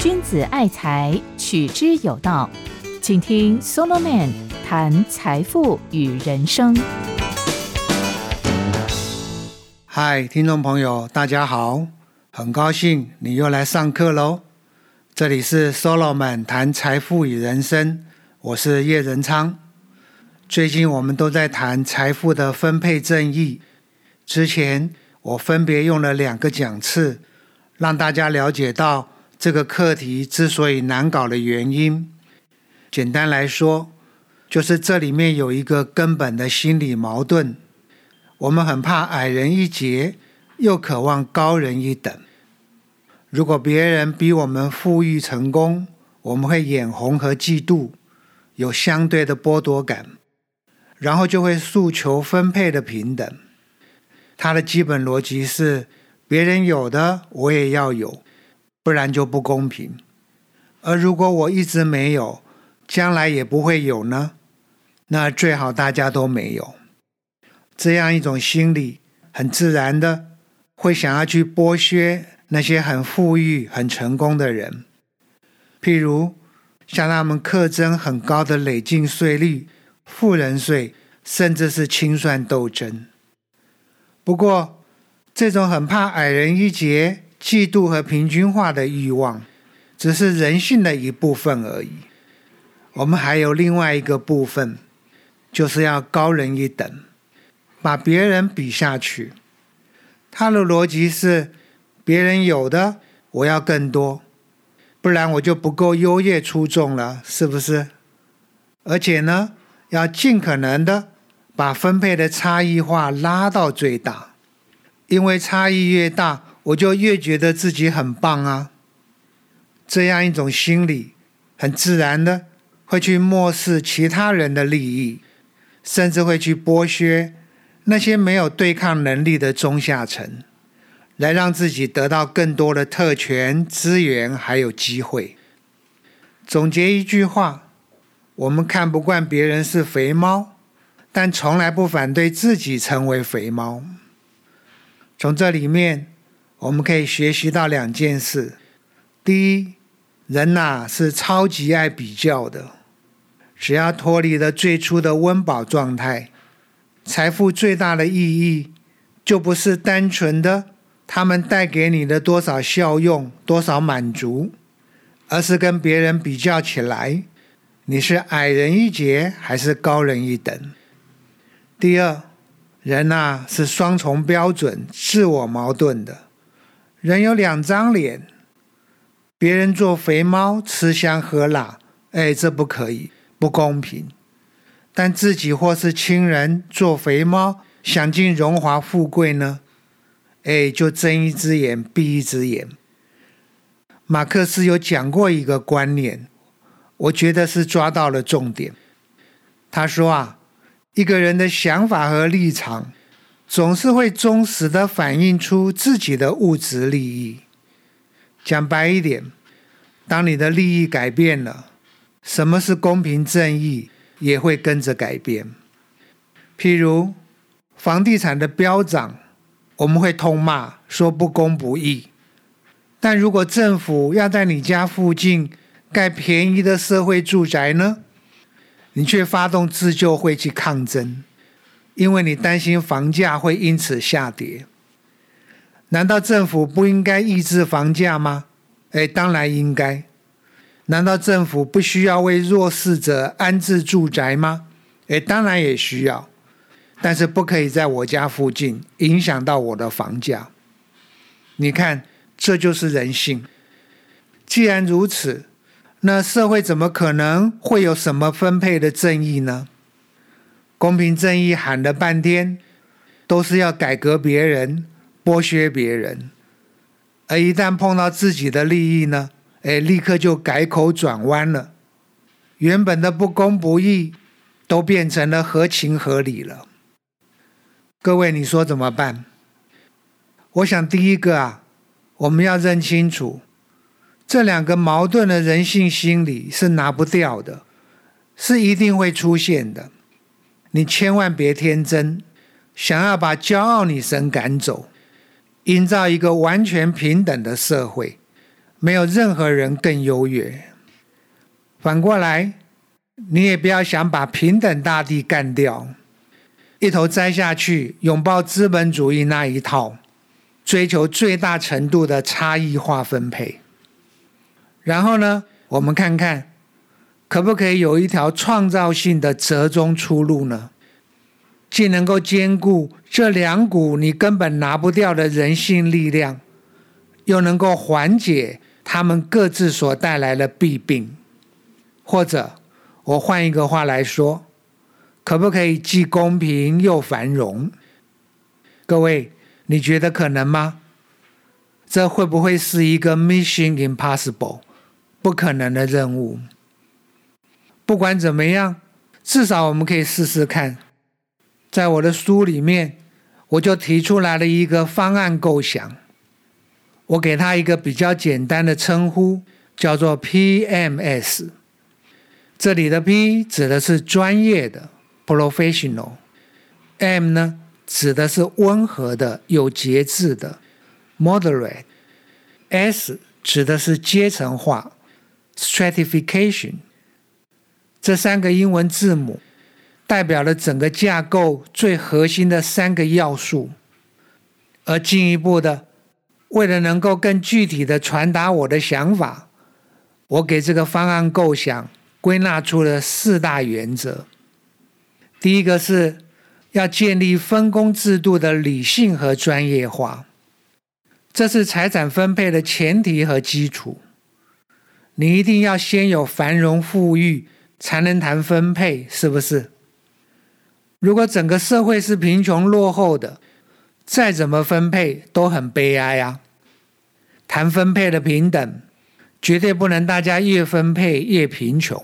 君子爱财，取之有道。请听 Solomon 谈财富与人生。嗨，听众朋友，大家好，很高兴你又来上课喽。这里是 Solomon 谈财富与人生，我是叶仁昌。最近我们都在谈财富的分配正义。之前我分别用了两个讲次，让大家了解到这个课题之所以难搞的原因。简单来说，就是这里面有一个根本的心理矛盾：我们很怕矮人一截，又渴望高人一等。如果别人比我们富裕成功，我们会眼红和嫉妒，有相对的剥夺感，然后就会诉求分配的平等。它的基本逻辑是：别人有的我也要有，不然就不公平。而如果我一直没有，将来也不会有呢，那最好大家都没有。这样一种心理，很自然的会想要去剥削那些很富裕、很成功的人，譬如向他们课征很高的累进税率、富人税，甚至是清算斗争。不过，这种很怕矮人一截、嫉妒和平均化的欲望，只是人性的一部分而已。我们还有另外一个部分，就是要高人一等，把别人比下去。他的逻辑是：别人有的，我要更多，不然我就不够优越出众了，是不是？而且呢，要尽可能的把分配的差异化拉到最大，因为差异越大，我就越觉得自己很棒啊。这样一种心理，很自然的。会去漠视其他人的利益，甚至会去剥削那些没有对抗能力的中下层，来让自己得到更多的特权、资源还有机会。总结一句话：我们看不惯别人是肥猫，但从来不反对自己成为肥猫。从这里面，我们可以学习到两件事：第一，人呐是超级爱比较的。只要脱离了最初的温饱状态，财富最大的意义就不是单纯的他们带给你的多少效用、多少满足，而是跟别人比较起来，你是矮人一截还是高人一等。第二，人呐是双重标准、自我矛盾的，人有两张脸，别人做肥猫吃香喝辣，哎，这不可以。不公平，但自己或是亲人做肥猫，享尽荣华富贵呢？哎，就睁一只眼闭一只眼。马克思有讲过一个观念，我觉得是抓到了重点。他说啊，一个人的想法和立场，总是会忠实的反映出自己的物质利益。讲白一点，当你的利益改变了。什么是公平正义，也会跟着改变。譬如房地产的飙涨，我们会痛骂说不公不义。但如果政府要在你家附近盖便宜的社会住宅呢？你却发动自救会去抗争，因为你担心房价会因此下跌。难道政府不应该抑制房价吗？哎，当然应该。难道政府不需要为弱势者安置住宅吗？诶，当然也需要，但是不可以在我家附近影响到我的房价。你看，这就是人性。既然如此，那社会怎么可能会有什么分配的正义呢？公平正义喊了半天，都是要改革别人、剥削别人，而一旦碰到自己的利益呢？哎，立刻就改口转弯了，原本的不公不义都变成了合情合理了。各位，你说怎么办？我想第一个啊，我们要认清楚，这两个矛盾的人性心理是拿不掉的，是一定会出现的。你千万别天真，想要把骄傲女神赶走，营造一个完全平等的社会，没有任何人更优越。反过来，你也不要想把平等大地干掉，一头栽下去，拥抱资本主义那一套，追求最大程度的差异化分配。然后呢，我们看看可不可以有一条创造性的折中出路呢？既能够兼顾这两股你根本拿不掉的人性力量，又能够缓解他们各自所带来的弊病。或者，我换一个话来说，可不可以既公平又繁荣？各位，你觉得可能吗？这会不会是一个 mission impossible？不可能的任务。不管怎么样，至少我们可以试试看。在我的书里面，我就提出来了一个方案构想。我给他一个比较简单的称呼，叫做 PMS。这里的 P 指的是专业的 （professional），M 呢指的是温和的、有节制的 （moderate），S 指的是阶层化。Stratification，这三个英文字母代表了整个架构最核心的三个要素。而进一步的，为了能够更具体的传达我的想法，我给这个方案构想归纳出了四大原则。第一个是要建立分工制度的理性和专业化，这是财产分配的前提和基础。你一定要先有繁荣富裕，才能谈分配，是不是？如果整个社会是贫穷落后的，再怎么分配都很悲哀啊！谈分配的平等，绝对不能大家越分配越贫穷。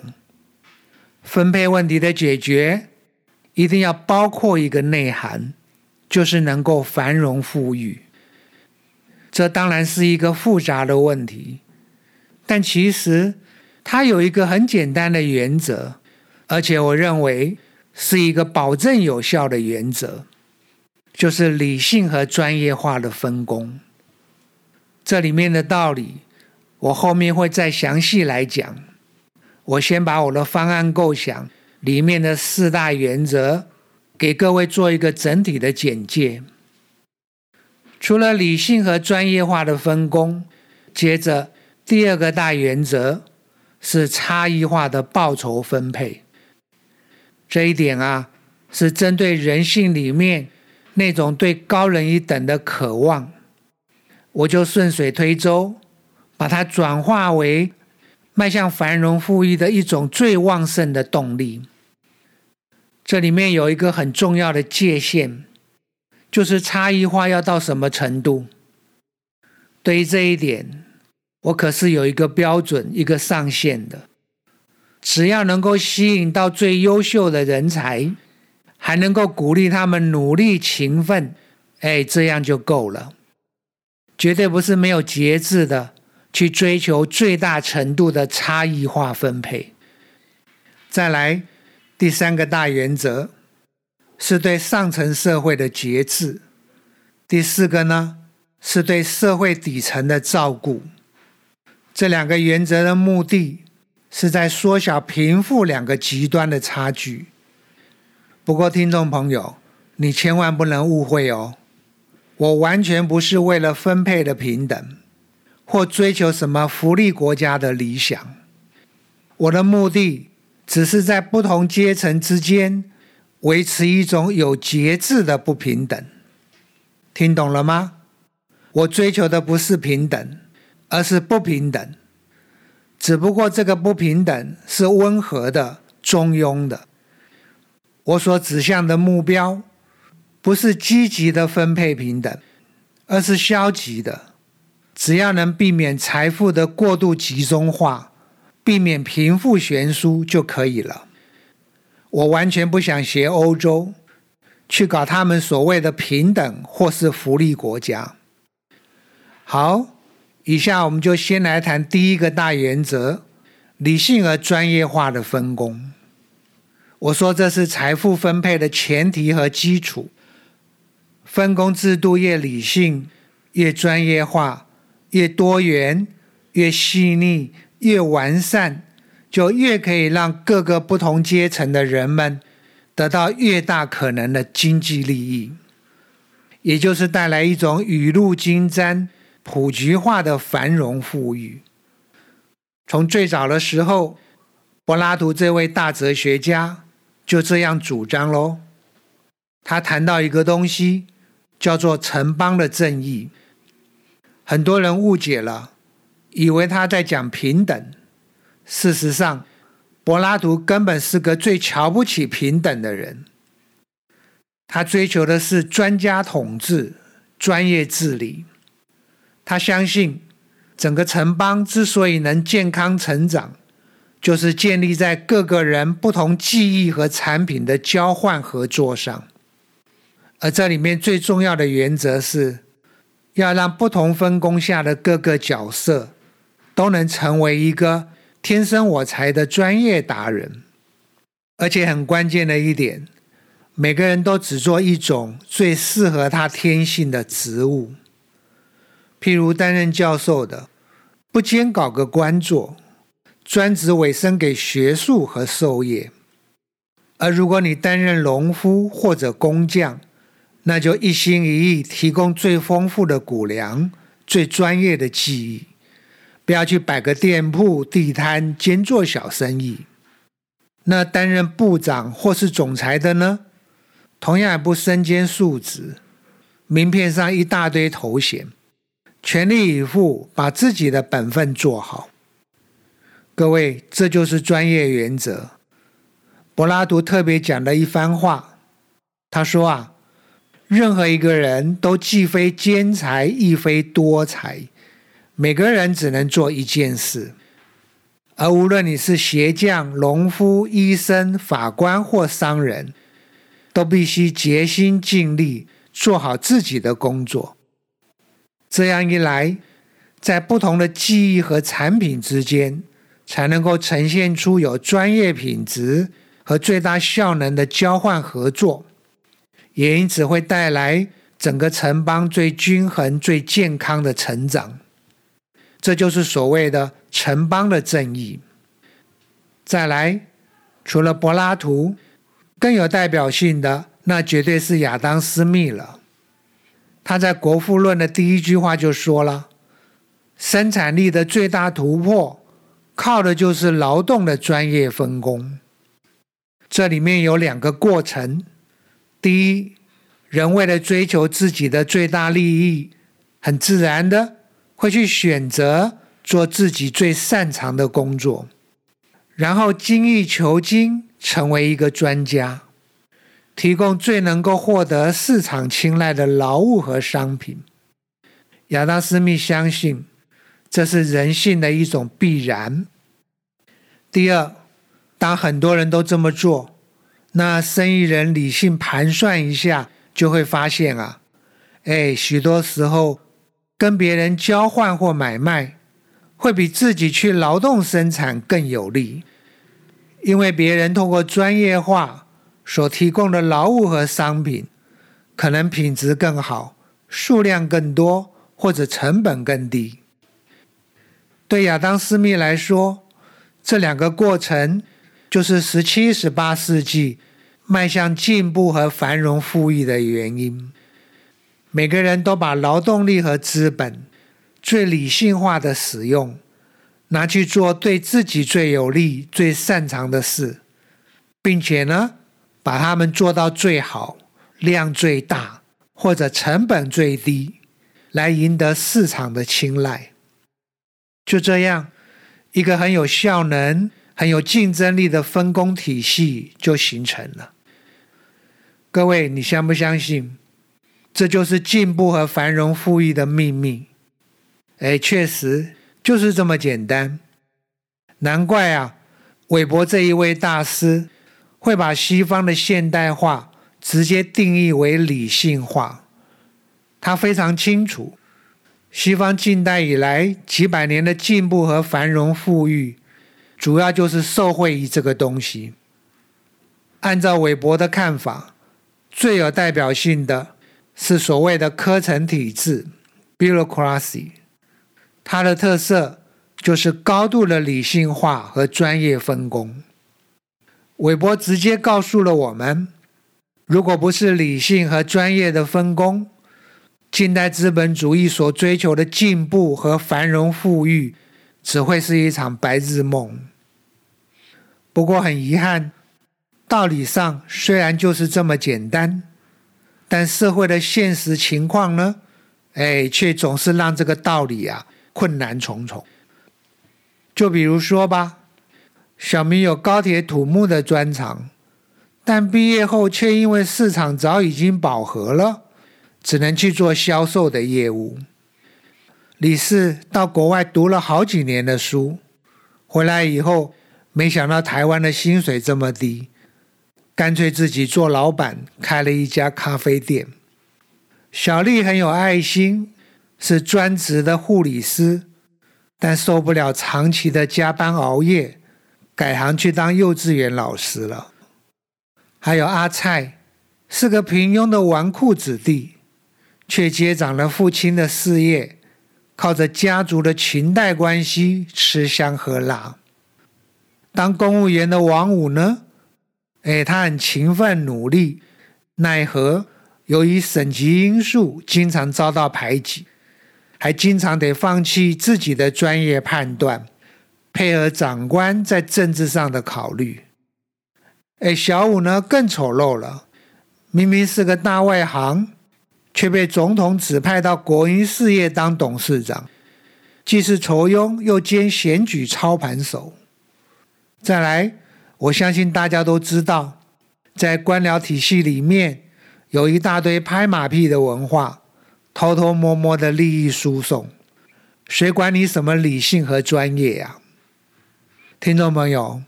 分配问题的解决，一定要包括一个内涵，就是能够繁荣富裕。这当然是一个复杂的问题。但其实，它有一个很简单的原则，而且我认为是一个保证有效的原则，就是理性和专业化的分工。这里面的道理，我后面会再详细来讲。我先把我的方案构想里面的四大原则给各位做一个整体的简介。除了理性和专业化的分工，接着。第二个大原则是差异化的报酬分配。这一点啊，是针对人性里面那种对高人一等的渴望，我就顺水推舟，把它转化为迈向繁荣富裕的一种最旺盛的动力。这里面有一个很重要的界限，就是差异化要到什么程度？对于这一点。我可是有一个标准、一个上限的，只要能够吸引到最优秀的人才，还能够鼓励他们努力勤奋，哎，这样就够了。绝对不是没有节制的去追求最大程度的差异化分配。再来，第三个大原则是对上层社会的节制。第四个呢，是对社会底层的照顾。这两个原则的目的是在缩小贫富两个极端的差距。不过，听众朋友，你千万不能误会哦，我完全不是为了分配的平等，或追求什么福利国家的理想。我的目的只是在不同阶层之间维持一种有节制的不平等。听懂了吗？我追求的不是平等。而是不平等，只不过这个不平等是温和的、中庸的。我所指向的目标，不是积极的分配平等，而是消极的。只要能避免财富的过度集中化，避免贫富悬殊就可以了。我完全不想学欧洲，去搞他们所谓的平等或是福利国家。好。以下我们就先来谈第一个大原则：理性而专业化的分工。我说这是财富分配的前提和基础。分工制度越理性，越专业化、越多元、越细腻、越完善，就越可以让各个不同阶层的人们得到越大可能的经济利益，也就是带来一种雨露均沾、普及化的繁荣富裕。从最早的时候，柏拉图这位大哲学家就这样主张喽。他谈到一个东西，叫做城邦的正义。很多人误解了，以为他在讲平等。事实上，柏拉图根本是个最瞧不起平等的人。他追求的是专家统治、专业治理。他相信，整个城邦之所以能健康成长，就是建立在各个人不同技艺和产品的交换合作上。而这里面最重要的原则是，要让不同分工下的各个角色都能成为一个天生我材的专业达人，而且很关键的一点，每个人都只做一种最适合他天性的职务。譬如担任教授的，不兼搞个官做，专职委身给学术和授业；而如果你担任农夫或者工匠，那就一心一意提供最丰富的谷粮、最专业的技艺，不要去摆个店铺、地摊兼做小生意。那担任部长或是总裁的呢？同样也不身兼数职，名片上一大堆头衔，全力以赴把自己的本分做好。各位，这就是专业原则。柏拉图特别讲了一番话，他说啊。任何一个人都既非兼才，亦非多才，每个人只能做一件事。而无论你是鞋匠、农夫、医生、法官或商人，都必须竭心尽力做好自己的工作。这样一来，在不同的技艺和产品之间，才能够呈现出有专业品质和最大效能的交换合作。也因此会带来整个城邦最均衡、最健康的成长，这就是所谓的城邦的正义。再来，除了柏拉图，更有代表性的那绝对是亚当·斯密了。他在《国富论》的第一句话就说了：“生产力的最大突破，靠的就是劳动的专业分工。”这里面有两个过程。第一，人为了追求自己的最大利益，很自然的会去选择做自己最擅长的工作，然后精益求精，成为一个专家，提供最能够获得市场青睐的劳务和商品。亚当·斯密相信，这是人性的一种必然。第二，当很多人都这么做。那生意人理性盘算一下，就会发现啊，哎，许多时候跟别人交换或买卖，会比自己去劳动生产更有利，因为别人通过专业化所提供的劳务和商品，可能品质更好，数量更多，或者成本更低。对亚当·斯密来说，这两个过程。就是十七、十八世纪迈向进步和繁荣富裕的原因。每个人都把劳动力和资本最理性化的使用，拿去做对自己最有利、最擅长的事，并且呢，把它们做到最好、量最大或者成本最低，来赢得市场的青睐。就这样，一个很有效能。很有竞争力的分工体系就形成了。各位，你相不相信？这就是进步和繁荣富裕的秘密。哎，确实就是这么简单。难怪啊，韦伯这一位大师会把西方的现代化直接定义为理性化。他非常清楚，西方近代以来几百年的进步和繁荣富裕。主要就是受惠于这个东西。按照韦伯的看法，最有代表性的是所谓的科层体制，（bureaucracy），它的特色就是高度的理性化和专业分工。韦伯直接告诉了我们：如果不是理性和专业的分工，近代资本主义所追求的进步和繁荣富裕，只会是一场白日梦。不过很遗憾，道理上虽然就是这么简单，但社会的现实情况呢？哎，却总是让这个道理啊困难重重。就比如说吧，小明有高铁土木的专长，但毕业后却因为市场早已经饱和了，只能去做销售的业务。李四到国外读了好几年的书，回来以后。没想到台湾的薪水这么低，干脆自己做老板，开了一家咖啡店。小丽很有爱心，是专职的护理师，但受不了长期的加班熬夜，改行去当幼稚园老师了。还有阿蔡，是个平庸的纨绔子弟，却接掌了父亲的事业，靠着家族的裙带关系吃香喝辣。当公务员的王五呢？哎，他很勤奋努力，奈何由于省级因素，经常遭到排挤，还经常得放弃自己的专业判断，配合长官在政治上的考虑。哎，小五呢更丑陋了，明明是个大外行，却被总统指派到国营事业当董事长，既是酬庸，又兼选举操盘手。再来，我相信大家都知道，在官僚体系里面有一大堆拍马屁的文化，偷偷摸摸的利益输送，谁管你什么理性和专业呀？听众朋友，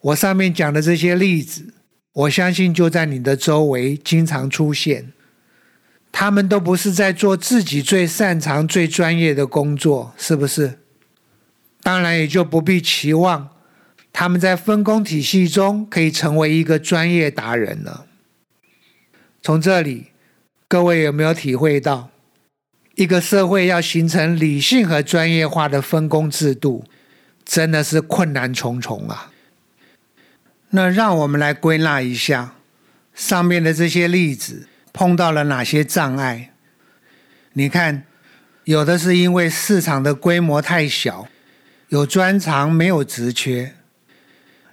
我上面讲的这些例子，我相信就在你的周围经常出现，他们都不是在做自己最擅长、最专业的工作，是不是？当然也就不必期望。他们在分工体系中可以成为一个专业达人了。从这里，各位有没有体会到，一个社会要形成理性和专业化的分工制度，真的是困难重重啊？那让我们来归纳一下上面的这些例子碰到了哪些障碍？你看，有的是因为市场的规模太小，有专长没有职缺。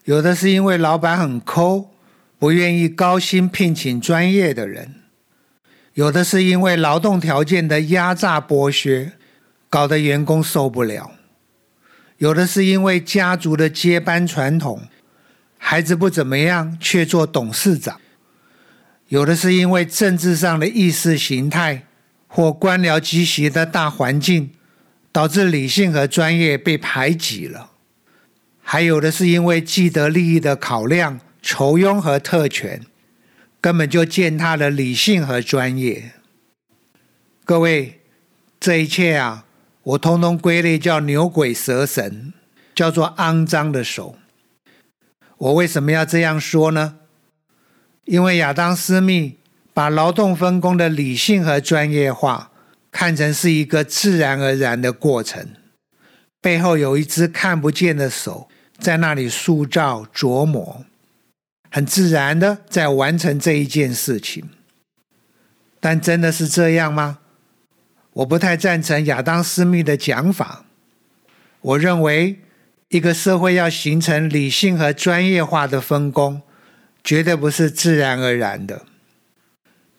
有的是因为老板很抠，不愿意高薪聘请专业的人；有的是因为劳动条件的压榨剥削，搞得员工受不了；有的是因为家族的接班传统，孩子不怎么样却做董事长；有的是因为政治上的意识形态或官僚集习的大环境，导致理性和专业被排挤了。还有的是因为既得利益的考量、酬庸和特权，根本就践踏了理性和专业。各位，这一切啊，我通通归类叫牛鬼蛇神，叫做肮脏的手。我为什么要这样说呢？因为亚当·斯密把劳动分工的理性和专业化看成是一个自然而然的过程，背后有一只看不见的手。在那里塑造、琢磨，很自然的在完成这一件事情。但真的是这样吗？我不太赞成亚当·斯密的讲法。我认为，一个社会要形成理性和专业化的分工，绝对不是自然而然的。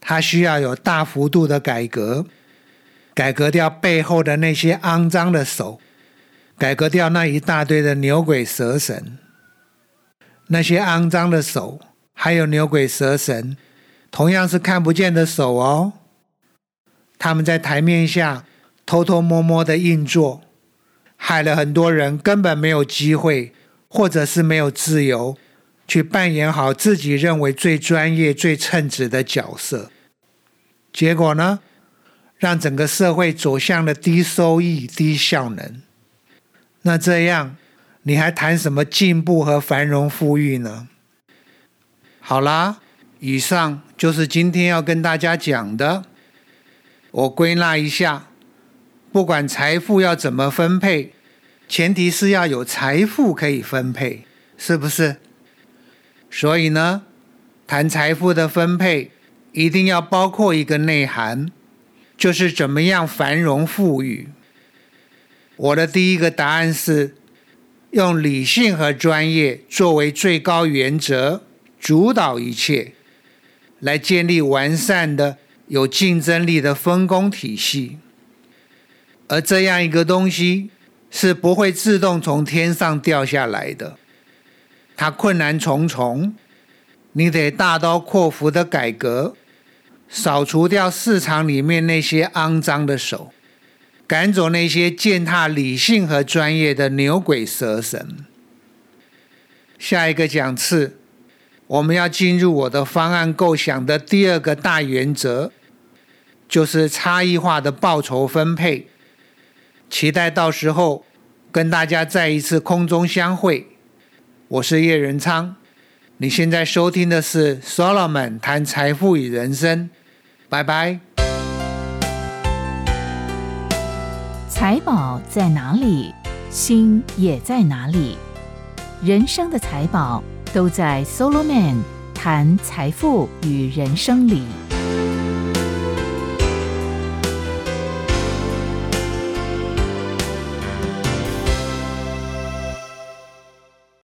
它需要有大幅度的改革，改革掉背后的那些肮脏的手。改革掉那一大堆的牛鬼蛇神，那些肮脏的手，还有牛鬼蛇神，同样是看不见的手哦。他们在台面下偷偷摸摸的硬做，害了很多人根本没有机会，或者是没有自由，去扮演好自己认为最专业、最称职的角色。结果呢，让整个社会走向了低收益、低效能。那这样，你还谈什么进步和繁荣富裕呢？好啦，以上就是今天要跟大家讲的。我归纳一下，不管财富要怎么分配，前提是要有财富可以分配，是不是？所以呢，谈财富的分配，一定要包括一个内涵，就是怎么样繁荣富裕。我的第一个答案是，用理性和专业作为最高原则，主导一切，来建立完善的、有竞争力的分工体系。而这样一个东西，是不会自动从天上掉下来的。它困难重重，你得大刀阔斧的改革，扫除掉市场里面那些肮脏的手，赶走那些践踏理性和专业的牛鬼蛇神。下一个讲次，我们要进入我的方案构想的第二个大原则，就是差异化的报酬分配。期待到时候跟大家再一次空中相会。我是叶仁昌，你现在收听的是 Solomon 谈财富与人生，拜拜。财宝在哪里，心也在哪里。人生的财宝都在 Solomon 谈财富与人生里。